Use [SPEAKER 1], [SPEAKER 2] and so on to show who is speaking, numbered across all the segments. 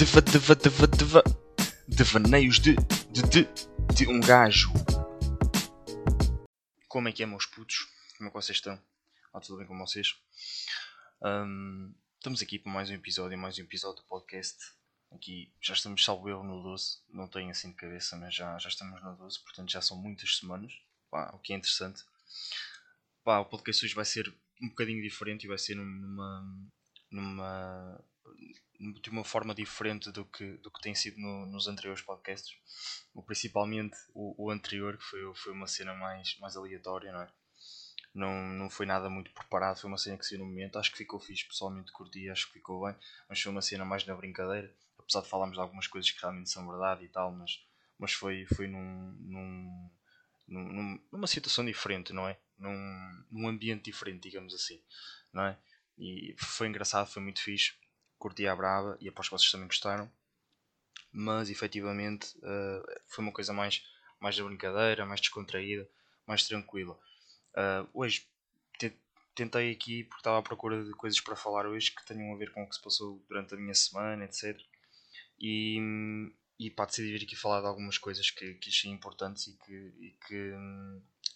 [SPEAKER 1] Deva, deva, deva, deva. Devaneios de, de, de, de um gajo. Como é que é, meus putos? Como é que vocês estão? Ah, tudo bem com vocês? Ahm, estamos aqui para mais um episódio, mais um episódio do podcast. Aqui já estamos, salvo erro, no 12. Não tenho assim de cabeça, mas já, já estamos no 12, portanto já são muitas semanas. Pá, o que é interessante. Pá, o podcast hoje vai ser um bocadinho diferente e vai ser numa, numa de uma forma diferente do que, do que tem sido no, nos anteriores podcasts. Principalmente o, o, anterior, que foi, foi uma cena mais, mais aleatória, não é? Não, não foi nada muito preparado, foi uma cena que saiu no momento. Acho que ficou fixe, pessoalmente curti, acho que ficou bem, mas foi uma cena mais na brincadeira. Apesar de falarmos de algumas coisas que realmente são verdade e tal, mas, mas foi, foi num, num, num numa situação diferente, não é? Num, num ambiente diferente, digamos assim, não é? E foi engraçado, foi muito fixe curti a brava e aposto que vocês também gostaram. Mas efetivamente uh, foi uma coisa mais, mais da brincadeira, mais descontraída, mais tranquila. Uh, hoje tentei aqui porque estava à procura de coisas para falar hoje que tenham a ver com o que se passou durante a minha semana, etc. E, e pá, decidi vir aqui falar de algumas coisas que, que achei importantes e que, e que,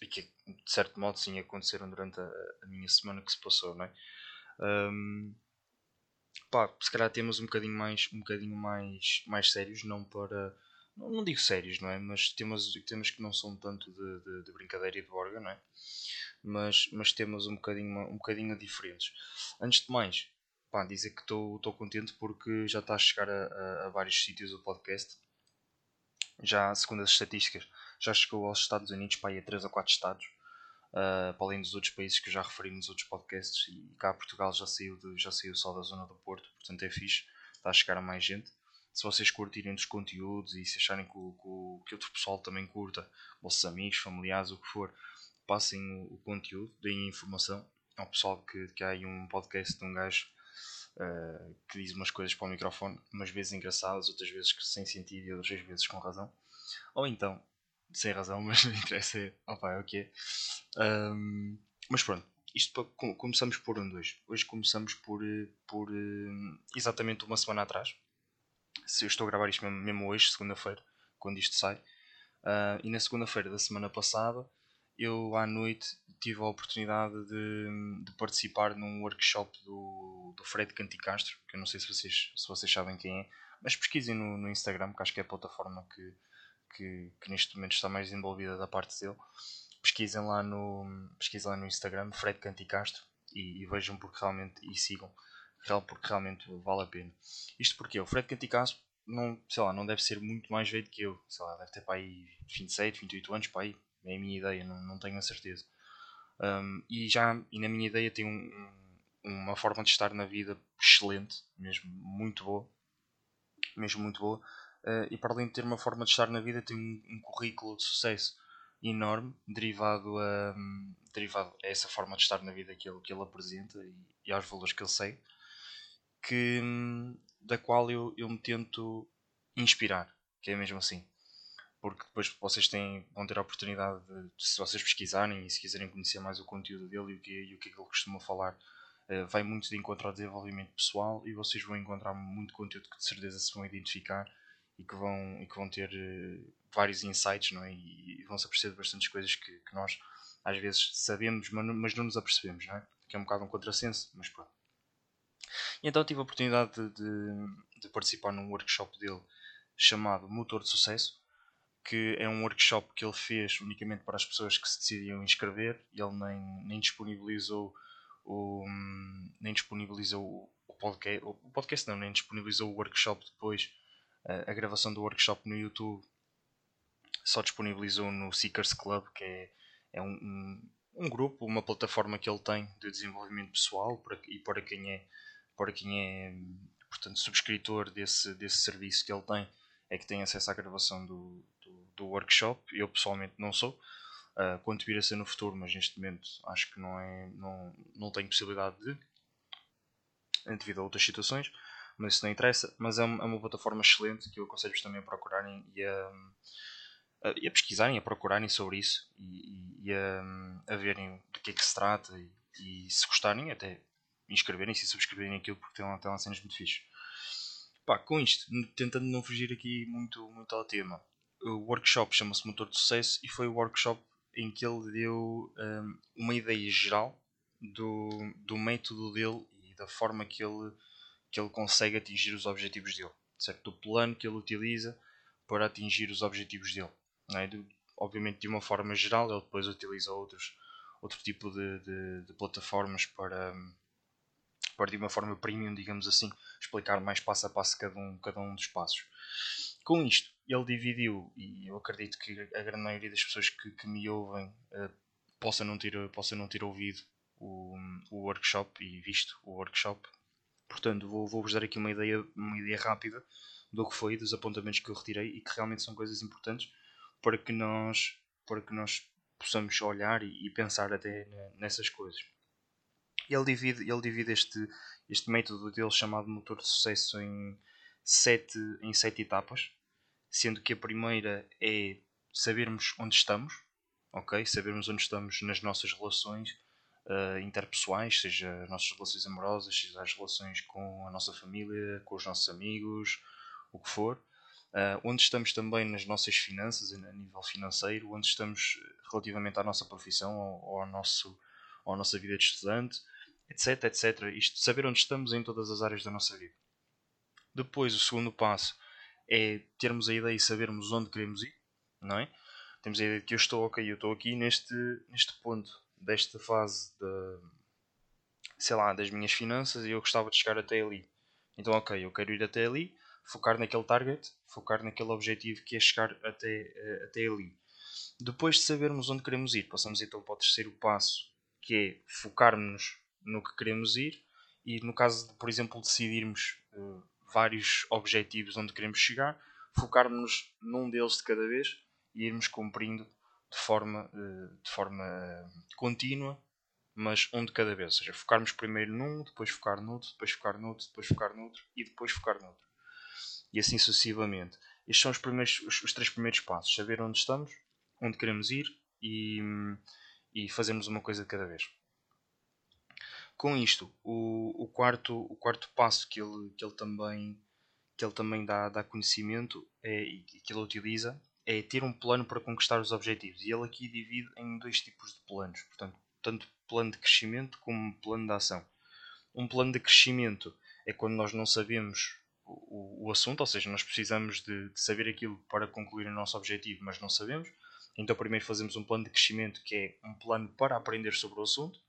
[SPEAKER 1] e que de certo modo sim aconteceram durante a, a minha semana que se passou, não é? Um, pá, se calhar temos um bocadinho mais, um bocadinho mais, mais sérios, não para. Não, não digo sérios, não é? Mas temos, temos que não são tanto de, de, de brincadeira e de borga, não é? Mas, mas temos um bocadinho, um bocadinho diferentes. Antes de mais, pá, dizer que estou contente porque já está a chegar a, a, a vários sítios o podcast. Já, segundo as estatísticas, já chegou aos Estados Unidos, para ir a 3 ou 4 estados uh, para além dos outros países que eu já referi nos outros podcasts. E cá Portugal já saiu, de, já saiu só da zona do Porto, portanto é fixe, está a chegar a mais gente. Se vocês curtirem dos conteúdos e se acharem que, que, que outro pessoal também curta, vossos amigos, familiares, o que for, passem o, o conteúdo, deem informação ao pessoal que, que há aí um podcast de um gajo uh, que diz umas coisas para o microfone, umas vezes engraçadas, outras vezes sem sentido e outras vezes com razão. Ou então, sem razão, mas não interessa. É, opa, é o que é. Um, mas pronto, isto para, começamos por onde hoje? Hoje começamos por, eh, por eh, exatamente uma semana atrás. Se eu estou a gravar isto mesmo, mesmo hoje, segunda-feira, quando isto sai. Uh, e na segunda-feira da semana passada, eu à noite tive a oportunidade de, de participar num workshop do, do Fred Canticastro, que eu não sei se vocês, se vocês sabem quem é, mas pesquisem no, no Instagram, que acho que é a plataforma que, que, que neste momento está mais desenvolvida da parte dele. Pesquisem lá no, pesquisem lá no Instagram, Fred Canticastro, e, e vejam porque realmente, e sigam, porque realmente vale a pena. Isto porque o Fred Canticastro não, sei lá, não deve ser muito mais velho que eu, sei lá, deve ter para aí 27, 28 anos, para aí, é a minha ideia, não, não tenho a certeza. Um, e já, e na minha ideia tem um, um, uma forma de estar na vida excelente, mesmo muito boa, mesmo muito boa, uh, e para além de ter uma forma de estar na vida, tem um, um currículo de sucesso enorme derivado a, um, derivado a essa forma de estar na vida que ele, que ele apresenta e, e aos valores que ele segue, que, da qual eu, eu me tento inspirar, que é mesmo assim. Porque depois vocês têm, vão ter a oportunidade de, se vocês pesquisarem e se quiserem conhecer mais o conteúdo dele e o que, e o que, é ele costuma falar, uh, vai muito de encontro ao desenvolvimento pessoal e vocês vão encontrar muito conteúdo que de certeza se vão identificar e que vão, e que vão ter uh, vários insights não é? e, e vão se aperceber bastantes coisas que, que, nós às vezes sabemos, mas não, mas não nos apercebemos, não é? que é um bocado um contrassenso, mas pronto. E então tive a oportunidade de, de, de, participar num workshop dele chamado Motor de Sucesso, que é um workshop que ele fez unicamente para as pessoas que se decidiam inscrever. Ele nem, nem disponibilizou o, nem disponibilizou o podcast, o podcast não, nem disponibilizou o workshop depois a gravação do workshop no YouTube só disponibilizou no Seekers Club, que é, é um, um, um, grupo, uma plataforma que ele tem de desenvolvimento pessoal para, e para quem é, para quem é portanto, subscritor desse, desse serviço que ele tem, é que tem acesso à gravação do, do, do workshop. Eu pessoalmente não sou. Uh, quanto vir a ser no futuro, mas neste momento acho que não, é, não, não tenho possibilidade de, devido a outras situações mas isso não interessa. Mas é uma, é uma plataforma excelente que eu aconselho-vos também a procurarem e a, a, pesquisarem, a procurarem sobre isso e, e a, a, verem de que é que se trata e, e se gostarem até inscreverem-se e subscreverem aquilo porque tem lá, tem lá cenas muito fixe. Pá, com isto, tentando não fugir aqui muito, muito ao tema, o workshop chama-se Motor de Sucesso e foi o workshop em que ele deu um, uma ideia geral do, do método dele e da forma que ele, que ele consegue atingir os objetivos dele, certo? Do plano que ele utiliza para atingir os objetivos dele. De, obviamente, de uma forma geral, ele depois utiliza outros, outro tipo de, de, de plataformas para, para, de uma forma premium, digamos assim, explicar mais passo a passo cada um, cada um dos passos. Com isto, ele dividiu, e eu acredito que a grande maioria das pessoas que, que me ouvem uh, possa, não ter, possa não ter ouvido o, o workshop e visto o workshop. Portanto, vou-vos vou dar aqui uma ideia, uma ideia rápida do que foi, dos apontamentos que eu retirei e que realmente são coisas importantes para que nós, para que nós possamos olhar e, e pensar até nessas coisas. Ele divide, ele divide este, este método dele chamado motor de sucesso em sete, em sete etapas, sendo que a primeira é sabermos onde estamos, ok? Sabermos onde estamos nas nossas relações uh, interpessoais, seja as nossas relações amorosas, seja as relações com a nossa família, com os nossos amigos, o que for. Uh, onde estamos também nas nossas finanças, a nível financeiro, onde estamos relativamente à nossa profissão ou, ao nosso, ou à nossa vida de estudante, etc, etc. Isto, saber onde estamos em todas as áreas da nossa vida. Depois, o segundo passo é termos a ideia e sabermos onde queremos ir, não é? Temos a ideia de que eu estou, ok, eu estou aqui neste, neste ponto desta fase de, sei lá, das minhas finanças e eu gostava de chegar até ali. Então, ok, eu quero ir até ali, focar naquele target, focar naquele objetivo que é chegar até, uh, até ali. Depois de sabermos onde queremos ir, passamos então para o terceiro passo, que é focarmos no que queremos ir e no caso de, por exemplo, decidirmos uh, vários objetivos onde queremos chegar, focarmos num deles de cada vez e irmos cumprindo de forma, uh, de forma contínua, mas um de cada vez. Ou seja, focarmos primeiro num, depois focar noutro, depois focar noutro, depois focar noutro e depois focar noutro e assim sucessivamente. Estes são os, primeiros, os, os, três primeiros passos: saber onde estamos, onde queremos ir e, e fazermos uma coisa de cada vez. Com isto, o, o, quarto, o quarto passo que ele, que ele também, que ele também dá, dá conhecimento é, e que ele utiliza é ter um plano para conquistar os objetivos. E ele aqui divide em dois tipos de planos, portanto, tanto plano de crescimento como plano de ação. Um plano de crescimento é quando nós não sabemos o, o assunto, ou seja, nós precisamos de, de, saber aquilo para concluir o nosso objetivo, mas não sabemos. Então, primeiro fazemos um plano de crescimento que é um plano para aprender sobre o assunto.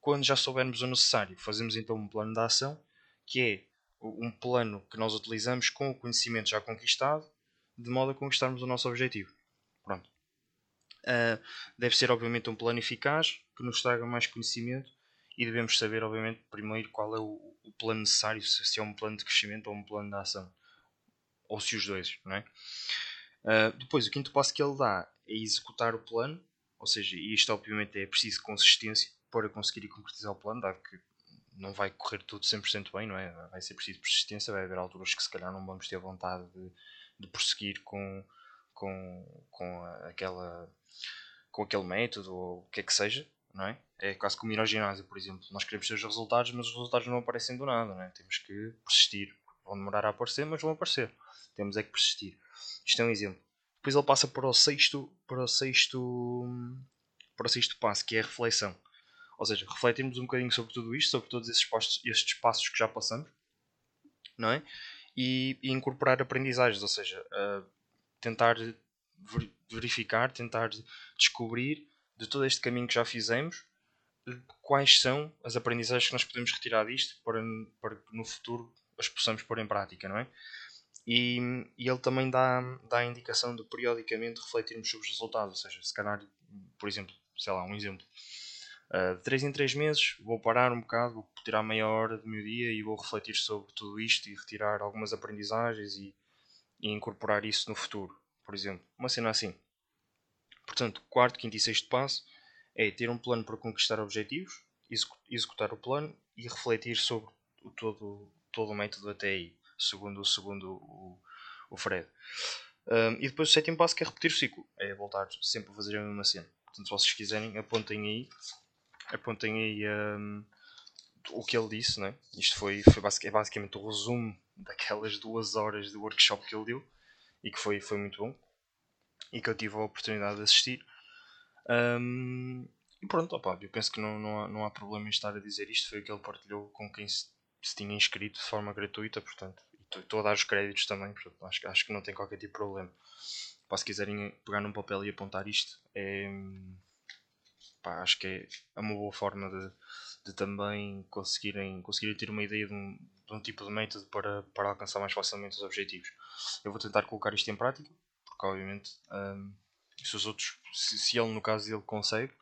[SPEAKER 1] Quando já soubermos o necessário, fazemos então um plano de ação, que é um plano que nós utilizamos com o conhecimento já conquistado, de modo a conquistarmos o nosso objetivo. Pronto. Uh, deve ser, obviamente, um plano eficaz que nos traga mais conhecimento e devemos saber, obviamente, primeiro qual é o, o plano necessário, se é um plano de crescimento ou um plano de ação, ou se os dois, não é? Uh, depois, o quinto passo que ele dá é executar o plano, ou seja, isto obviamente é preciso consistência para conseguir concretizar o plano, dado que não vai correr tudo 100% bem, não é? Vai ser preciso persistência, vai haver alturas que se calhar não vamos ter vontade de, de prosseguir com, com, com, aquela, com aquele método ou o que é que seja, não é? É quase como ir ao ginásio, por exemplo. Nós queremos ter os resultados, mas os resultados não aparecem do nada, não é? Temos que persistir. Vão demorar a aparecer, mas vão aparecer. Temos é que persistir. Isto é um exemplo. Depois ele passa para o sexto, para o sexto, para o sexto passo, que é a reflexão. Ou seja, refletirmos um bocadinho sobre tudo isto, sobre todos esses passos, estes passos que já passamos, não é? E, e incorporar aprendizagens, ou seja, uh, tentar verificar, tentar descobrir de todo este caminho que já fizemos, quais são as aprendizagens que nós podemos retirar disto para, para que no futuro as possamos pôr em prática, não é? E, e, ele também dá, dá a indicação de periodicamente refletirmos sobre os resultados, ou seja, se calhar, por exemplo, sei lá, um exemplo, uh, de 3 em 3 meses vou parar um bocado, vou tirar meia hora do meu dia e vou refletir sobre tudo isto e retirar algumas aprendizagens e, e incorporar isso no futuro, por exemplo, uma cena assim. Portanto, quarto, quinto e sexto passo é ter um plano para conquistar objetivos, executar o plano e refletir sobre o todo, todo o método até aí, segundo, segundo o, o Fred. Um, e depois o sétimo passo que é repetir o ciclo, é voltar sempre a fazer a mesma cena. Portanto, se vocês quiserem, apontem aí, apontem aí um, o que ele disse, né? isto foi, foi basic, é basicamente o resumo daquelas duas horas de workshop que ele deu e que foi, foi muito bom e que eu tive a oportunidade de assistir. Um, e pronto, opa, eu penso que não, não, há, não há problema em estar a dizer isto. Foi o que ele partilhou com quem se, se tinha inscrito de forma gratuita, portanto, estou a dar os créditos também, portanto, acho, acho que não tem qualquer tipo de problema. Pá, se quiserem pegar num papel e apontar isto, é, pá, acho que é, é uma boa forma de, de também conseguirem, conseguirem ter uma ideia de um, de um tipo de método para, para alcançar mais facilmente os objetivos. Eu vou tentar colocar isto em prática, porque obviamente um, se os outros, se, se, ele no caso ele consegue,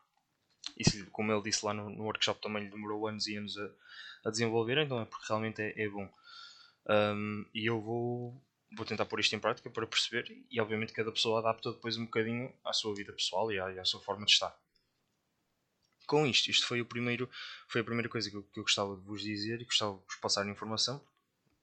[SPEAKER 1] e se, como ele disse lá no, no workshop também lhe demorou anos e anos a, a desenvolver, então é porque realmente é, é bom. Um, e eu vou, vou tentar pôr isto em prática para perceber, e obviamente cada pessoa adapta depois um bocadinho à sua vida pessoal e à, e à sua forma de estar. Com isto, isto foi, o primeiro, foi a primeira coisa que eu, que eu gostava de vos dizer e gostava de vos passar informação.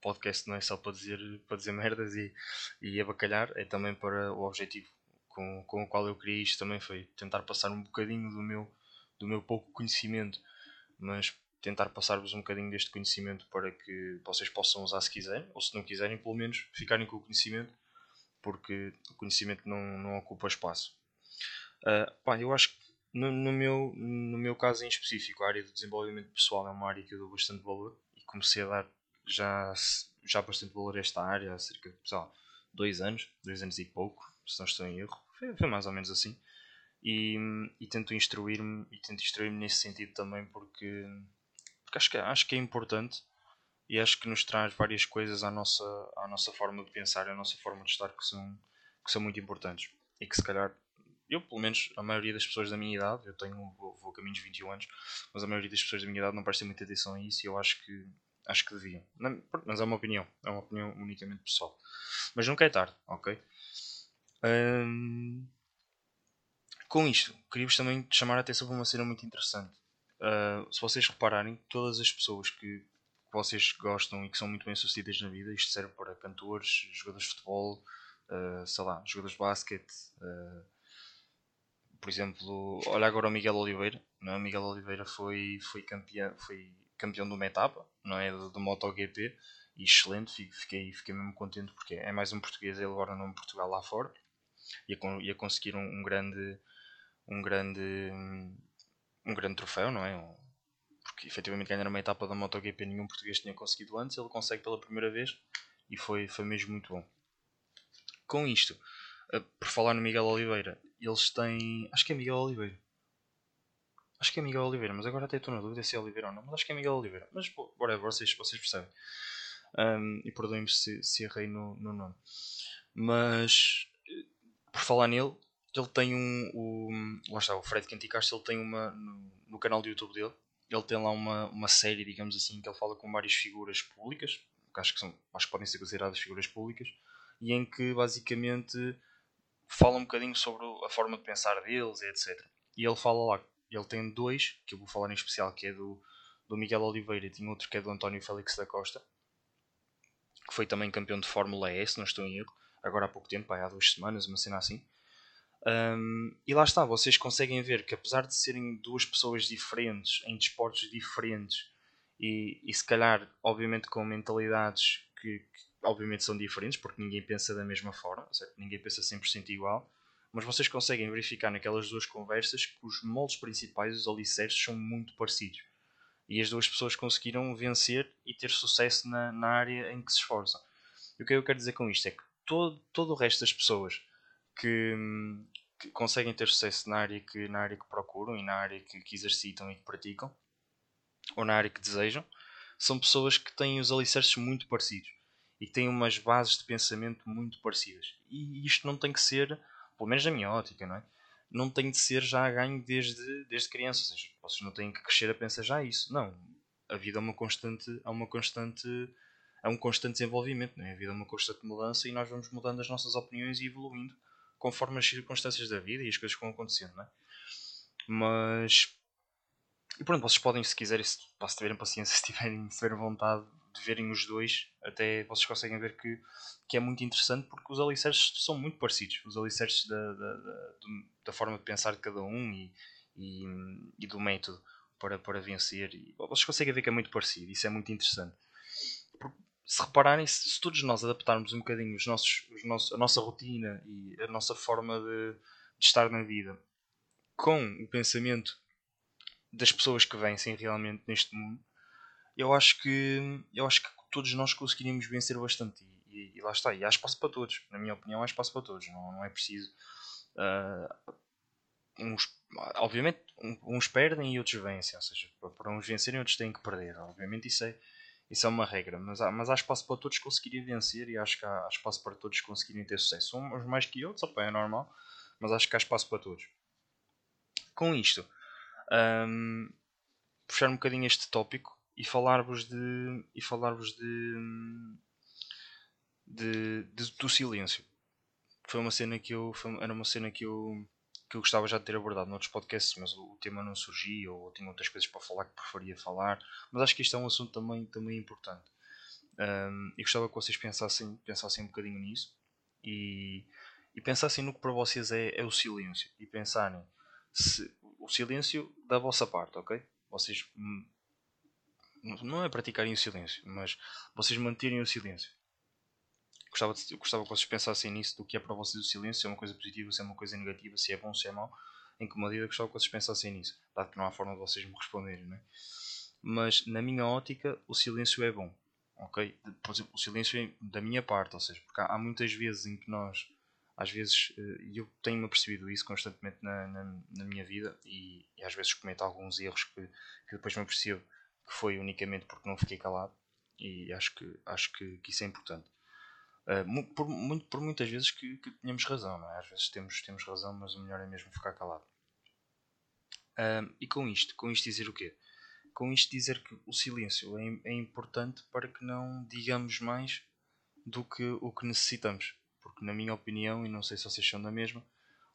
[SPEAKER 1] Podcast não é só para dizer, para dizer merdas e, e abacalhar, é também para o objetivo com, com o qual eu criei isto também foi tentar passar um bocadinho do meu, do meu pouco conhecimento, mas tentar passar-vos um bocadinho deste conhecimento para que vocês possam usar se quiserem, ou se não quiserem, pelo menos ficarem com o conhecimento, porque o conhecimento não, não ocupa espaço. Uh, pá, eu acho que no, no, meu, no meu caso em específico, a área do desenvolvimento pessoal é uma área que eu dou bastante valor e comecei a dar já, já bastante valor a esta área há cerca de dois anos, dois anos e pouco, se não estou em erro, foi, foi mais ou menos assim. E, e tento instruir-me e tento instruir-me nesse sentido também porque porque acho que, acho que é importante e acho que nos traz várias coisas à nossa, à nossa forma de pensar, à nossa forma de estar que são, que são muito importantes e que se calhar eu, pelo menos, a maioria das pessoas da minha idade, eu tenho, vou, vou caminho de 21 anos, mas a maioria das pessoas da minha idade não prestam muita atenção a isso e eu acho que, acho que deviam. Mas é uma opinião, é uma opinião unicamente pessoal. Mas nunca é tarde, ok? com isto, queria-vos também chamar a atenção para uma cena muito interessante. Uh, se vocês repararem, todas as pessoas que, vocês gostam e que são muito bem sucedidas na vida, isto serve para cantores, jogadores de futebol, uh, sei lá, jogadores de basquete. Uh, por exemplo, olha agora o Miguel Oliveira. Não é? Miguel Oliveira foi, foi, campeão, foi campeão de uma etapa não é? do, do MotoGP e excelente, fiquei, fiquei mesmo contente porque é mais um português ele agora em Portugal lá fora e a, a conseguir um, um grande um grande um grande troféu, não é? Porque efetivamente ganhar uma etapa da MotoGP nenhum português tinha conseguido antes, ele consegue pela primeira vez e foi, foi mesmo muito bom. Com isto, eh, por falar no Miguel Oliveira, eles têm. Acho que é Miguel Oliveira. Acho que é Miguel Oliveira, mas agora até estou na dúvida se é Oliveira ou não. Mas acho que é Miguel Oliveira. Mas whatever, vocês, vocês percebem. Um, e perdoem-me se, se errei no, no nome. Mas por falar nele, ele tem um. O, lá está, o Fred Canticastro, ele tem uma. No, no, canal do YouTube dele, ele tem lá uma, uma série, digamos assim, que ele fala com várias figuras públicas, que acho que, são, acho que podem ser consideradas figuras públicas, e em que basicamente fala um bocadinho sobre a forma de pensar deles, etc. E ele fala lá, ele tem dois, que eu vou falar em especial, que é do, do Miguel Oliveira e tem outro que é do António Félix da Costa, que foi também campeão de Fórmula E, se não estou em erro, agora há pouco tempo, há duas semanas, uma cena assim. Um, e lá está, vocês conseguem ver que apesar de serem duas pessoas diferentes, em desportos diferentes, e, e se calhar, obviamente, com mentalidades que, que, obviamente são diferentes, porque ninguém pensa da mesma forma, certo? ninguém pensa 100% igual, mas vocês conseguem verificar naquelas duas conversas que os moldes principais, os alicerces, são muito parecidos. E as duas pessoas conseguiram vencer e ter sucesso na, na área em que se esforçam. E o que eu quero dizer com isto é que todo, todo o resto das pessoas que, que, conseguem ter sucesso na área, que, na área que procuram e na área que, que exercitam e que praticam, ou na área que desejam, são pessoas que têm os alicerces muito parecidos e que têm umas bases de pensamento muito parecidas. E isto não tem que ser, pelo menos na minha ótica, não é? Não tem de ser já ganho desde, desde criança. Ou seja, vocês não têm que crescer a pensar já isso. Não. A vida é uma constante, é uma constante, é um constante desenvolvimento, não é? A vida é uma constante mudança e nós vamos mudando as nossas opiniões e evoluindo conforme as circunstâncias da vida e as coisas que vão acontecendo, não é? Mas. E pronto, vocês podem, se quiserem, se, se tiverem paciência, se tiverem, se tiverem vontade de verem os dois, até vocês conseguem ver que, que é muito interessante porque os alicerces são muito parecidos. Os alicerces da, da, da, da forma de pensar de cada um e, e, e do método. para, para vencer. E vocês conseguem ver que é muito parecido, isso é muito interessante. Porque, se repararem, se, se, todos nós adaptarmos um bocadinho os nossos, os nossos, a nossa rotina e a nossa forma de, de estar na vida com o pensamento das pessoas que vencem realmente neste mundo, eu acho que eu acho que todos nós conseguiríamos vencer bastante. E, e, lá está, e há espaço para todos. Na minha opinião, há espaço para todos. Não, não é preciso. Uh, uns, obviamente, uns perdem e outros vencem. Ou seja, para uns vencerem, outros têm que perder. Obviamente, isso é, isso é uma regra. Mas há, mas há espaço para todos conseguirem vencer e acho que há, há espaço para todos conseguirem ter sucesso. Uns mais que outros, opa, é normal. Mas acho que há espaço para todos. Com isto, um, puxar um bocadinho este tópico e falar-vos de e falar-vos de, de, de, do silêncio. Foi uma cena que eu foi, era uma cena que eu que eu gostava já de ter abordado noutros podcasts mas o, tema não surgia ou tinha outras coisas para falar que preferia falar. Mas acho que isto é um assunto também também importante. Um, e gostava que vocês pensassem pensassem um bocadinho nisso e, e pensassem no que para vocês é, é o silêncio e pensarem se o silêncio da vossa parte, ok? Vocês não é praticarem o silêncio, mas vocês manterem o silêncio. Gostava, de, gostava que vocês pensassem nisso, do que é para vocês o silêncio, se é uma coisa positiva, se é uma coisa negativa, se é bom, se é mau. Em que medida gostava que vocês pensassem nisso, dado que não há forma de vocês me responderem, né? Mas na minha ótica, o silêncio é bom, ok? Por exemplo, o silêncio é da minha parte, ou seja, porque há, há muitas vezes em que nós às vezes, eh, e eu tenho-me percebido isso constantemente na, na, na minha vida e, e, às vezes cometo alguns erros que, que depois me percebo que foi unicamente porque não fiquei calado e acho que, acho que, que isso é importante. Uh, por, muito, por muitas vezes que, que tenhamos razão, não é? às vezes temos, temos razão, mas o melhor é mesmo ficar calado. Uh, e com isto, com isto dizer o quê? Com isto dizer que o silêncio é, é importante para que não digamos mais do que o que necessitamos porque na minha opinião, e não sei se vocês são da mesma,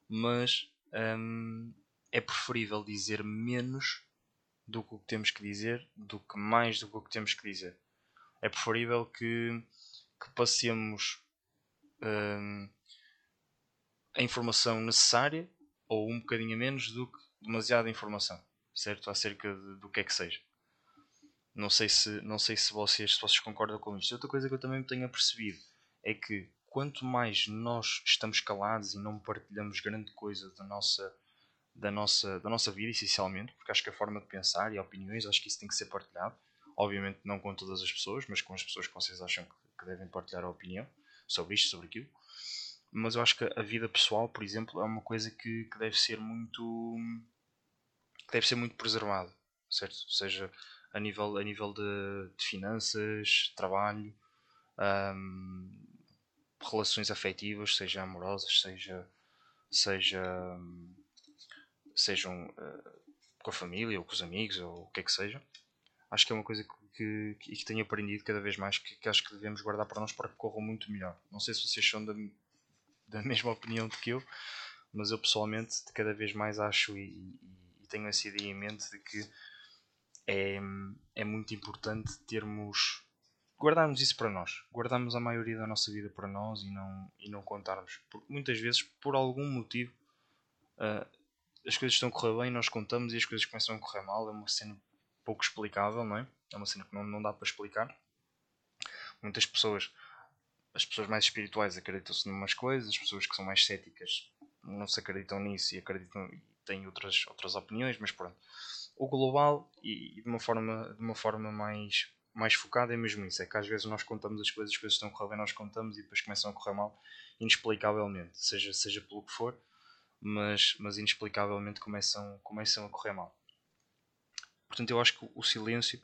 [SPEAKER 1] mas hum, é preferível dizer menos do que o que temos que dizer do que mais do que o que temos que dizer. É preferível que, que passemos hum, a informação necessária ou um bocadinho a menos do que demasiada informação, certo? Acerca de, do que é que seja. Não sei se, não sei se, vocês, se vocês concordam com isto. Outra coisa que eu também tenho percebido é que quanto mais nós estamos calados e não partilhamos grande coisa da nossa, da nossa, da nossa vida, essencialmente, porque acho que a forma de pensar e opiniões, acho que isso tem que ser partilhado. Obviamente não com todas as pessoas, mas com as pessoas que vocês acham que devem partilhar a opinião sobre isto, sobre aquilo. Mas eu acho que a vida pessoal, por exemplo, é uma coisa que, que deve ser muito que deve ser muito preservada, certo? Seja a nível, a nível de, de finanças, trabalho, um, relações afetivas, seja amorosas, seja, seja sejam uh, com a família ou com os amigos ou o que é que seja. Acho que é uma coisa que, que, que tenho aprendido cada vez mais que, que, acho que devemos guardar para nós para que corram muito melhor. Não sei se vocês são da, da mesma opinião do que eu, mas eu pessoalmente cada vez mais acho e, e, e tenho essa ideia em mente de que é, é muito importante termos guardarmos isso para nós, guardarmos a maioria da nossa vida para nós e não, e não contarmos. Porque muitas vezes, por algum motivo, uh, as coisas estão a correr bem, nós contamos e as coisas começam a correr mal. É uma cena pouco explicável, não é? É uma cena que não, não dá para explicar. Muitas pessoas, as pessoas mais espirituais acreditam-se em umas coisas, as pessoas que são mais céticas não se acreditam nisso e acreditam e têm outras, outras opiniões, mas pronto. O global e, e de uma forma, de uma forma mais mais focado é mesmo isso. É que às vezes nós contamos as coisas, as coisas estão a correr bem, nós contamos e depois começam a correr mal, inexplicavelmente, seja, seja pelo que for, mas, mas inexplicavelmente começam, começam a correr mal. Portanto, eu acho que o silêncio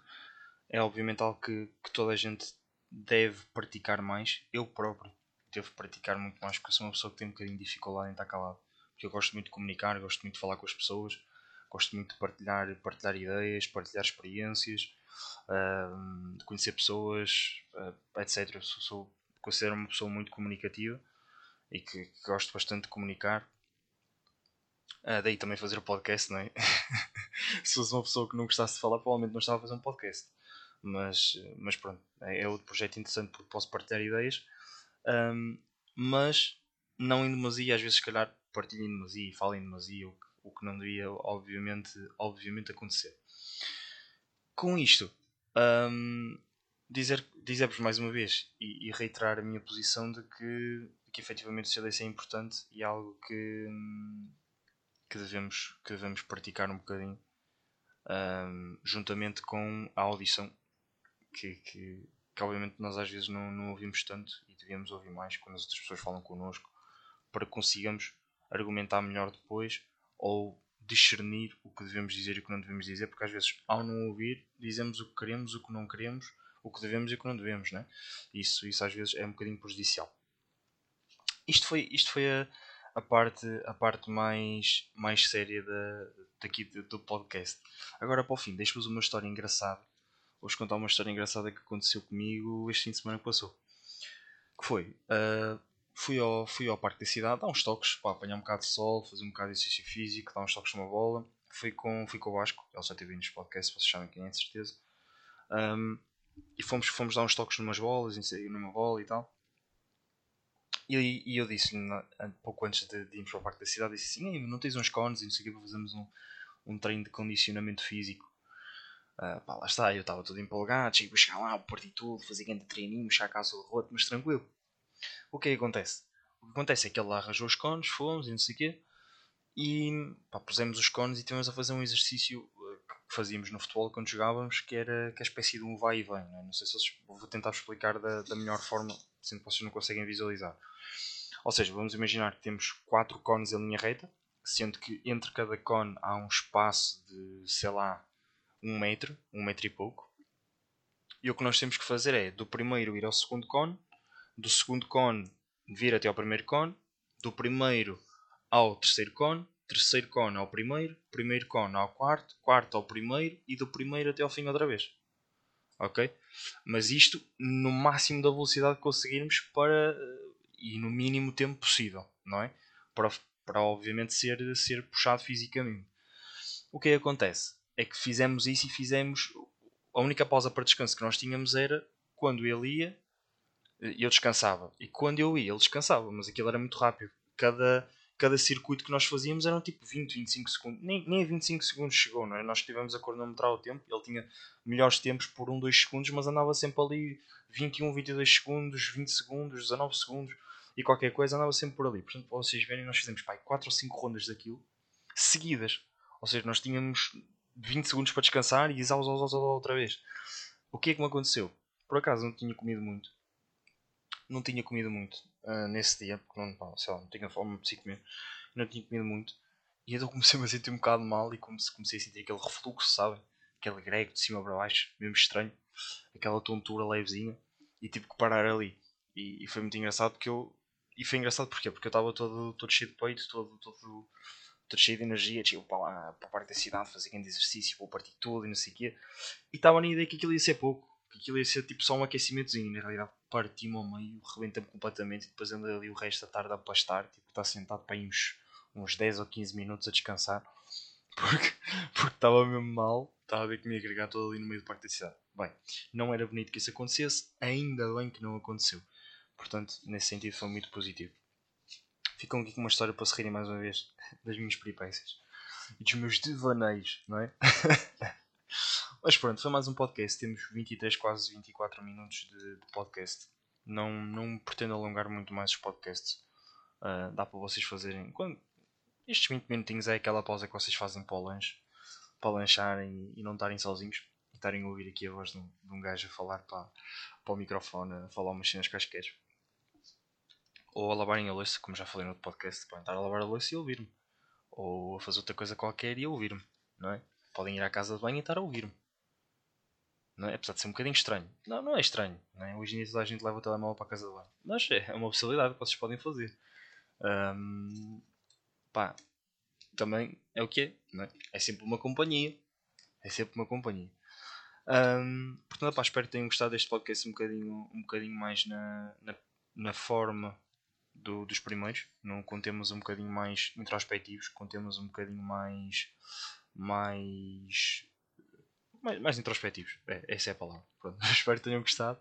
[SPEAKER 1] é obviamente algo que, que toda a gente deve praticar mais. Eu próprio devo praticar muito mais, porque sou uma pessoa que tem um bocadinho de dificuldade em estar calado. Porque eu gosto muito de comunicar, gosto muito de falar com as pessoas, gosto muito de partilhar, partilhar ideias, partilhar experiências de conhecer pessoas, uh, etc. Eu sou, sou, considero uma pessoa muito comunicativa e que, que gosto bastante de comunicar. Uh, daí também fazer o podcast, não é? Se fosse uma pessoa que não gostasse de falar, provavelmente não estava a fazer um podcast. Mas, mas pronto, é, é outro projeto interessante porque posso partilhar ideias. Um, mas não em demasia, às vezes se calhar partilho em demasia e falo em demasia, o que, o que não devia obviamente, obviamente acontecer. com isto, um, dizer, dizer-vos mais uma vez e, e, reiterar a minha posição de que, de que efetivamente o CDC é importante e algo que, que, devemos, que devemos praticar um bocadinho um, juntamente com a audição que, que, que, obviamente nós às vezes não, não ouvimos tanto e devíamos ouvir mais quando as outras pessoas falam connosco para que consigamos argumentar melhor depois ou discernir o que devemos dizer e o que não devemos dizer, porque às vezes ao não ouvir dizemos o que queremos, o que não queremos, o que devemos e o que não devemos, né? Isso, isso às vezes é um bocadinho prejudicial. Isto foi, isto foi a, a parte, a parte mais, mais séria da, daqui do podcast. Agora para o fim, deixo-vos uma história engraçada. Vou-vos contar uma história engraçada que aconteceu comigo este fim de semana que passou. Que foi, uh, fui, ao, fui ao parque da cidade, dar uns toques, para apanhar um bocado de sol, fazer um bocado de exercício físico, dar uns toques numa bola. Fui com, fui com o Vasco, ele já teve nos podcasts, vocês sabem quem é, de certeza. Um, e fomos, fomos dar uns toques numas bolas, numa bola e tal. E, e eu disse pouco antes de, de irmos para o parque da cidade, disse assim, não tens uns cones e não sei o que para fazermos um, um treino de condicionamento físico. Uh, pá, lá está, eu estava todo empolgado, cheguei a chegar lá, parti tudo, fazer grande treininho, mexer a casa do roto, mas tranquilo. O que é que acontece? O que acontece é que ele lá arranjou os cones, fomos e não sei o quê, e pá, pusemos os cones e tivemos a fazer um exercício que fazíamos no futebol quando jogávamos, que era que é a espécie de um vai e vem. Não, é? não sei se vou tentar explicar da, da melhor forma, sendo que vocês não conseguem visualizar. Ou seja, vamos imaginar que temos quatro cones em linha reta, sendo que entre cada cone há um espaço de, sei lá, um metro, um metro e pouco. E o que nós temos que fazer é, do primeiro ir ao segundo cone, do segundo cone vir até ao primeiro cone, do primeiro ao terceiro cone, terceiro cone ao primeiro, primeiro cone ao quarto, quarto ao primeiro e do primeiro até ao fim outra vez. Ok? Mas isto no máximo da velocidade que conseguirmos para e no mínimo tempo possível, não é? Para, para obviamente ser, ser puxado fisicamente. O que é que acontece? É que fizemos isso e fizemos. A única pausa para descanso que nós tínhamos era quando ele ia e eu descansava. E quando eu ia, ele descansava, mas aquilo era muito rápido. Cada, cada circuito que nós fazíamos eram tipo 20, 25 segundos. Nem, nem a 25 segundos chegou, não é? Nós tivemos a cronometrar o tempo. Ele tinha melhores tempos por 1, 2 segundos, mas andava sempre ali 21, 22 segundos, 20 segundos, 19 segundos e qualquer coisa andava sempre por ali. Portanto, para vocês verem, nós fizemos pai, 4 ou 5 rondas daquilo seguidas. Ou seja, nós tínhamos 20 segundos para descansar e exaus, outra vez. O que é que me aconteceu? Por acaso não tinha comido muito. Não tinha comido muito uh, nesse dia, porque não, sei lá, não tinha fome, preciso comer. Não tinha comido muito. E então comecei a sentir um bocado mal e comecei a sentir aquele refluxo, sabem? Aquele grego de cima para baixo, mesmo estranho. Aquela tontura levezinha. E tive que parar ali. E, e foi muito engraçado porque eu. E foi engraçado porquê? Porque eu estava todo, todo cheio de peito, todo, todo, todo cheio de energia, tipo para lá, para a parte da cidade, fazer grande exercício, vou partir tudo e não sei o quê. E estava na ideia que aquilo ia ser pouco, que aquilo ia ser tipo só um aquecimentozinho. Na realidade, parti-me ao meio, rebenta-me completamente e depois ando ali o resto da tarde a pastar, tipo, está sentado para aí uns uns 10 ou 15 minutos a descansar porque porque estava mesmo mal, estava a ver que me ia agregar todo ali no meio do parque da cidade. Bem, não era bonito que isso acontecesse, ainda bem que não aconteceu. Portanto, nesse sentido foi muito positivo. Ficam aqui com uma história para se rirem mais uma vez das minhas peripécias e dos meus devaneios, não é? Mas pronto, foi mais um podcast. Temos 23, quase 24 minutos de, de podcast. Não, não pretendo alongar muito mais os podcasts. Uh, dá para vocês fazerem. Quando, estes 20 minutinhos é aquela pausa que vocês fazem para o lanche, para lancharem e não estarem sozinhos e estarem a ouvir aqui a voz de um, de um gajo a falar para, para o microfone, a falar umas cenas casqueiras. Ou a lavarem a louça, como já falei no outro podcast, podem estar a lavar a louça e ouvir-me. Ou a fazer outra coisa qualquer e ouvir-me, não é? Podem ir à casa de banho e estar a ouvir-me. É? Apesar de ser um bocadinho estranho. Não, não é estranho. Não é? Hoje em dia toda a gente leva o telemóvel para a casa de banho. Mas é uma possibilidade que vocês podem fazer. Um, pá, também é o que é, é? É sempre uma companhia. É sempre uma companhia. Um, portanto, pá, espero que tenham gostado deste podcast um bocadinho, um bocadinho mais na, na, na forma do, dos primeiros. Não contemos um bocadinho mais introspectivos, contemos um bocadinho mais. mais. Mais, mais introspectivos. É, essa é a palavra. Pronto, espero que tenham gostado.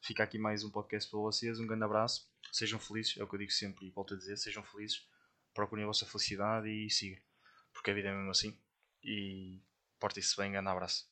[SPEAKER 1] Fica aqui mais um podcast para vocês. Um grande abraço. Sejam felizes, é o que eu digo sempre e volto a dizer: sejam felizes procurem a vossa felicidade e sigam. Porque a vida é mesmo assim. E portem-se bem, grande abraço.